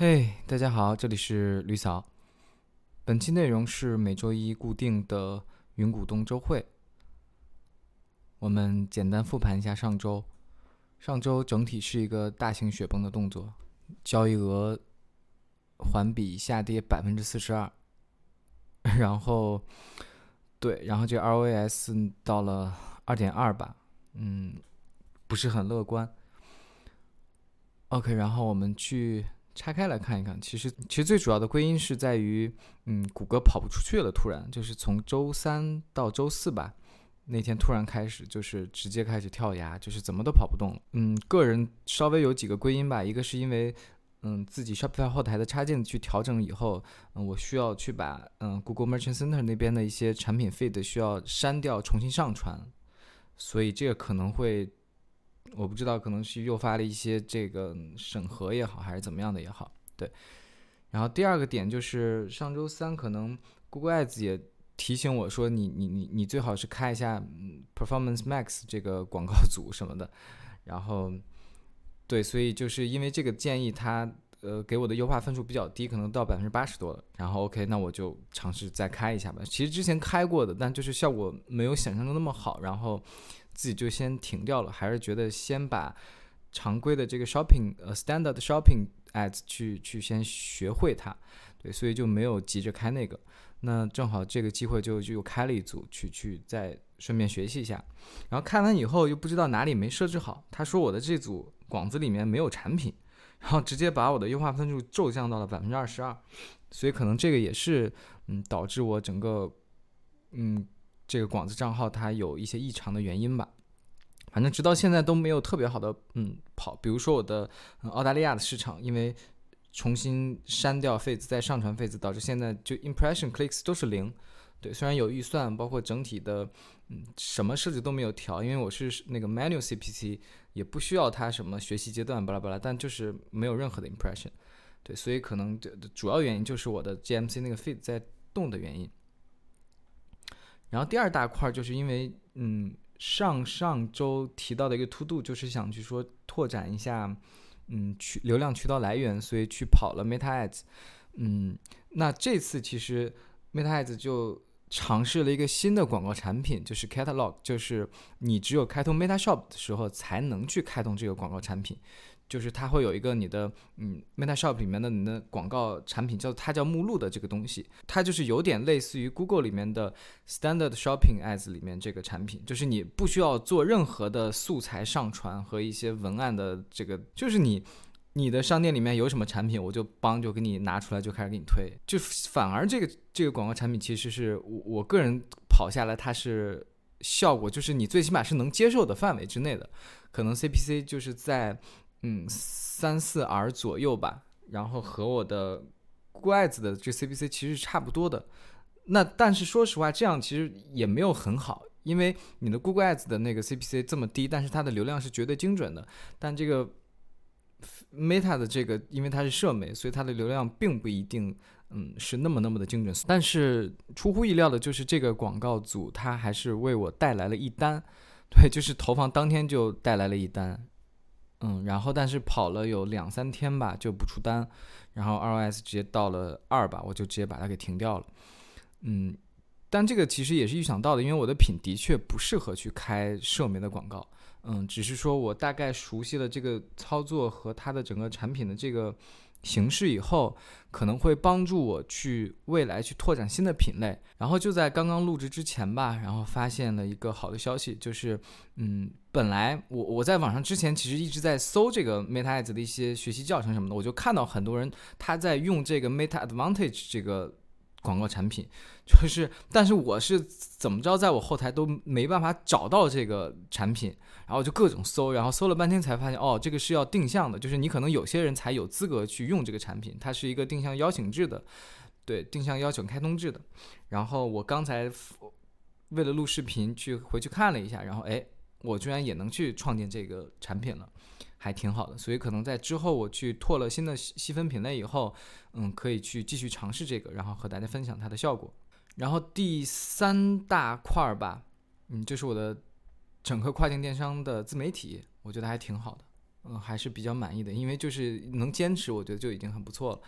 嘿，大家好，这里是吕嫂。本期内容是每周一固定的云股东周会。我们简单复盘一下上周。上周整体是一个大型雪崩的动作，交易额环比下跌百分之四十二，然后对，然后这 ROAS 到了二点二吧，嗯，不是很乐观。OK，然后我们去拆开来看一看，其实其实最主要的归因是在于，嗯，谷歌跑不出去了，突然就是从周三到周四吧。那天突然开始，就是直接开始跳崖，就是怎么都跑不动了。嗯，个人稍微有几个归因吧，一个是因为，嗯，自己 Shopify 后台的插件去调整以后，嗯，我需要去把嗯 Google Merchant Center 那边的一些产品 feed 需要删掉，重新上传，所以这个可能会，我不知道，可能是诱发了一些这个审核也好，还是怎么样的也好，对。然后第二个点就是上周三可能 Google Ads 也。提醒我说你你你你最好是开一下 Performance Max 这个广告组什么的，然后对，所以就是因为这个建议，它呃给我的优化分数比较低，可能到百分之八十多了。然后 OK，那我就尝试再开一下吧。其实之前开过的，但就是效果没有想象中那么好，然后自己就先停掉了。还是觉得先把常规的这个 Shopping 呃 Standard Shopping Ads 去去先学会它，对，所以就没有急着开那个。那正好这个机会就就又开了一组去去再顺便学习一下，然后看完以后又不知道哪里没设置好，他说我的这组广子里面没有产品，然后直接把我的优化分数骤降到了百分之二十二，所以可能这个也是嗯导致我整个嗯这个广子账号它有一些异常的原因吧，反正直到现在都没有特别好的嗯跑，比如说我的澳大利亚的市场，因为。重新删掉 f a z e 再上传 f a z e 导致现在就 impression clicks 都是零。对，虽然有预算，包括整体的，嗯，什么设置都没有调，因为我是那个 manual CPC，也不需要它什么学习阶段巴拉巴拉，但就是没有任何的 impression。对，所以可能这主要原因就是我的 GMC 那个 feed 在动的原因。然后第二大块就是因为，嗯，上上周提到的一个 to do 就是想去说拓展一下。嗯，渠流量渠道来源，所以去跑了 Meta Ads。嗯，那这次其实 Meta Ads 就尝试了一个新的广告产品，就是 Catalog，就是你只有开通 Meta Shop 的时候才能去开通这个广告产品。就是它会有一个你的嗯，Meta Shop 里面的你的广告产品叫它叫目录的这个东西，它就是有点类似于 Google 里面的 Standard Shopping Ads 里面这个产品，就是你不需要做任何的素材上传和一些文案的这个，就是你你的商店里面有什么产品，我就帮就给你拿出来就开始给你推，就反而这个这个广告产品其实是我我个人跑下来它是效果就是你最起码是能接受的范围之内的，可能 CPC 就是在。嗯，三四 R 左右吧，然后和我的 Google Ads 的这 CPC 其实差不多的。那但是说实话，这样其实也没有很好，因为你的 Google Ads 的那个 CPC 这么低，但是它的流量是绝对精准的。但这个 Meta 的这个，因为它是社媒，所以它的流量并不一定，嗯，是那么那么的精准。但是出乎意料的就是这个广告组它还是为我带来了一单，对，就是投放当天就带来了一单。嗯，然后但是跑了有两三天吧，就不出单，然后 ROS 直接到了二吧，我就直接把它给停掉了。嗯，但这个其实也是预想到的，因为我的品的确不适合去开社媒的广告。嗯，只是说我大概熟悉了这个操作和它的整个产品的这个。形式以后可能会帮助我去未来去拓展新的品类。然后就在刚刚录制之前吧，然后发现了一个好的消息，就是嗯，本来我我在网上之前其实一直在搜这个 Meta Ads 的一些学习教程什么的，我就看到很多人他在用这个 Meta Advantage 这个。广告产品就是，但是我是怎么着，在我后台都没办法找到这个产品，然后就各种搜，然后搜了半天才发现，哦，这个是要定向的，就是你可能有些人才有资格去用这个产品，它是一个定向邀请制的，对，定向邀请开通制的。然后我刚才为了录视频去回去看了一下，然后哎，我居然也能去创建这个产品了。还挺好的，所以可能在之后我去拓了新的细分品类以后，嗯，可以去继续尝试这个，然后和大家分享它的效果。然后第三大块儿吧，嗯，就是我的整个跨境电商的自媒体，我觉得还挺好的。嗯，还是比较满意的，因为就是能坚持，我觉得就已经很不错了。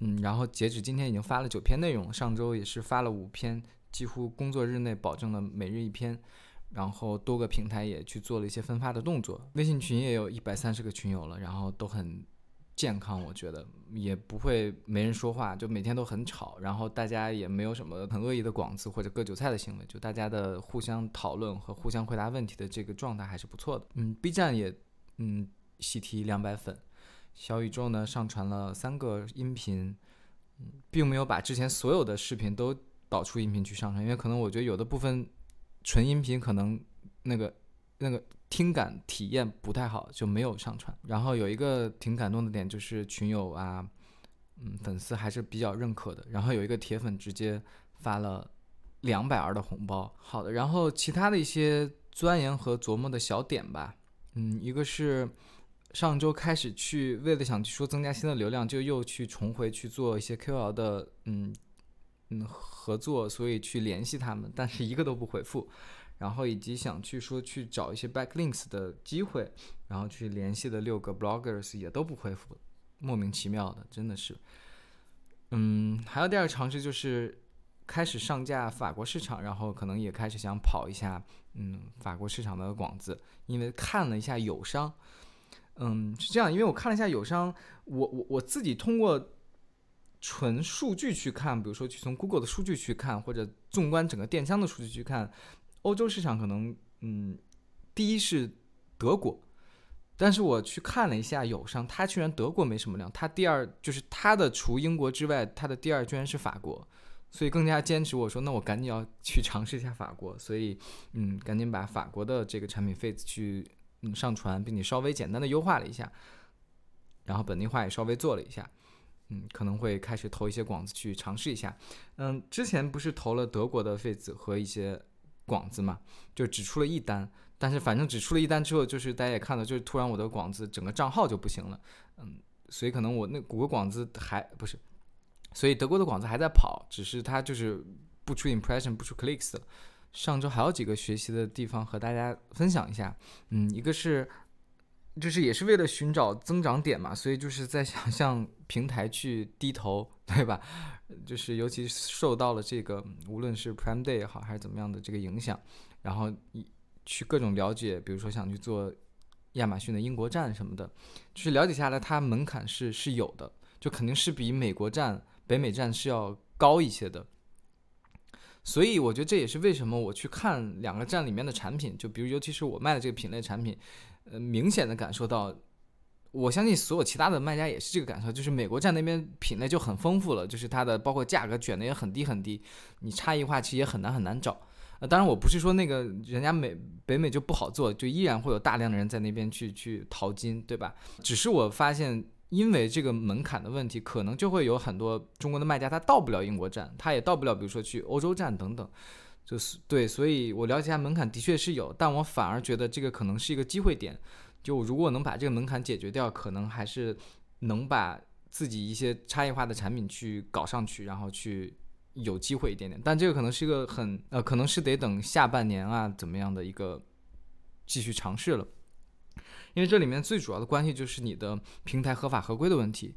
嗯，然后截止今天已经发了九篇内容，上周也是发了五篇，几乎工作日内保证了每日一篇。然后多个平台也去做了一些分发的动作，微信群也有一百三十个群友了，然后都很健康，我觉得也不会没人说话，就每天都很吵，然后大家也没有什么很恶意的广子或者割韭菜的行为，就大家的互相讨论和互相回答问题的这个状态还是不错的。嗯，B 站也嗯喜提两百粉，小宇宙呢上传了三个音频，嗯，并没有把之前所有的视频都导出音频去上传，因为可能我觉得有的部分。纯音频可能那个那个听感体验不太好，就没有上传。然后有一个挺感动的点，就是群友啊，嗯，粉丝还是比较认可的。然后有一个铁粉直接发了两百二的红包。好的，然后其他的一些钻研和琢磨的小点吧，嗯，一个是上周开始去为了想去说增加新的流量，就又去重回去做一些 KOL 的，嗯。嗯，合作，所以去联系他们，但是一个都不回复。然后以及想去说去找一些 backlinks 的机会，然后去联系的六个 bloggers 也都不回复，莫名其妙的，真的是。嗯，还有第二个尝试就是开始上架法国市场，然后可能也开始想跑一下嗯法国市场的广子，因为看了一下友商，嗯是这样，因为我看了一下友商，我我我自己通过。纯数据去看，比如说去从 Google 的数据去看，或者纵观整个电商的数据去看，欧洲市场可能，嗯，第一是德国，但是我去看了一下友商，它居然德国没什么量，它第二就是它的除英国之外，它的第二居然是法国，所以更加坚持我说，那我赶紧要去尝试一下法国，所以嗯，赶紧把法国的这个产品 Face 去嗯上传，并且稍微简单的优化了一下，然后本地化也稍微做了一下。嗯，可能会开始投一些广子去尝试一下。嗯，之前不是投了德国的费子和一些广子嘛，就只出了一单。但是反正只出了一单之后，就是大家也看到，就是突然我的广子整个账号就不行了。嗯，所以可能我那谷歌广子还不是，所以德国的广子还在跑，只是它就是不出 impression 不出 clicks。上周还有几个学习的地方和大家分享一下。嗯，一个是。就是也是为了寻找增长点嘛，所以就是在想向平台去低头，对吧？就是尤其受到了这个无论是 Prime Day 也好，还是怎么样的这个影响，然后去各种了解，比如说想去做亚马逊的英国站什么的，就是了解下来，它门槛是是有的，就肯定是比美国站、北美站是要高一些的。所以我觉得这也是为什么我去看两个站里面的产品，就比如尤其是我卖的这个品类产品。呃，明显的感受到，我相信所有其他的卖家也是这个感受，就是美国站那边品类就很丰富了，就是它的包括价格卷的也很低很低，你差异化其实也很难很难找。呃，当然我不是说那个人家美北美就不好做，就依然会有大量的人在那边去去淘金，对吧？只是我发现，因为这个门槛的问题，可能就会有很多中国的卖家他到不了英国站，他也到不了，比如说去欧洲站等等。就是对，所以我了解下门槛的确是有，但我反而觉得这个可能是一个机会点。就如果能把这个门槛解决掉，可能还是能把自己一些差异化的产品去搞上去，然后去有机会一点点。但这个可能是一个很呃，可能是得等下半年啊怎么样的一个继续尝试了。因为这里面最主要的关系就是你的平台合法合规的问题，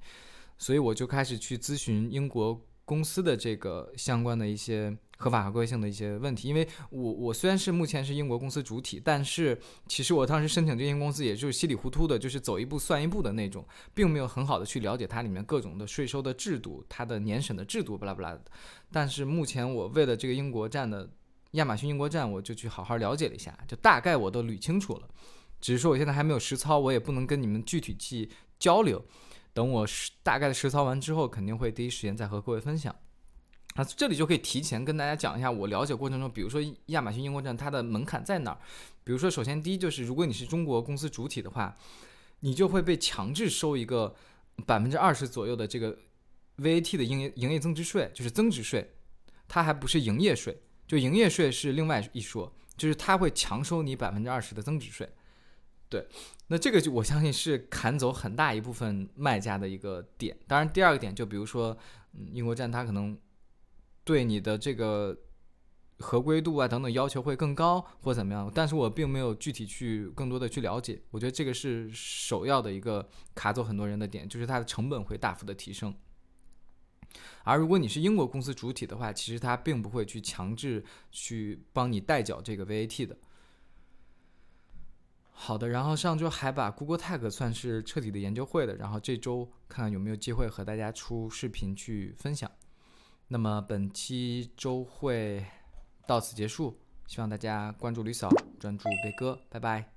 所以我就开始去咨询英国公司的这个相关的一些。合法合规性的一些问题，因为我我虽然是目前是英国公司主体，但是其实我当时申请这间公司也就是稀里糊涂的，就是走一步算一步的那种，并没有很好的去了解它里面各种的税收的制度，它的年审的制度，巴拉巴拉的。但是目前我为了这个英国站的亚马逊英国站，我就去好好了解了一下，就大概我都捋清楚了。只是说我现在还没有实操，我也不能跟你们具体去交流。等我大概的实操完之后，肯定会第一时间再和各位分享。啊，这里就可以提前跟大家讲一下，我了解过程中，比如说亚马逊英国站它的门槛在哪儿？比如说，首先第一就是，如果你是中国公司主体的话，你就会被强制收一个百分之二十左右的这个 VAT 的营业营业增值税，就是增值税，它还不是营业税，就营业税是另外一说，就是它会强收你百分之二十的增值税。对，那这个就我相信是砍走很大一部分卖家的一个点。当然，第二个点就比如说，嗯，英国站它可能。对你的这个合规度啊等等要求会更高或怎么样，但是我并没有具体去更多的去了解。我觉得这个是首要的一个卡走很多人的点，就是它的成本会大幅的提升。而如果你是英国公司主体的话，其实它并不会去强制去帮你代缴这个 VAT 的。好的，然后上周还把 Google Tag 算是彻底的研究会了，然后这周看看有没有机会和大家出视频去分享。那么本期周会到此结束，希望大家关注吕嫂，专注贝哥，拜拜。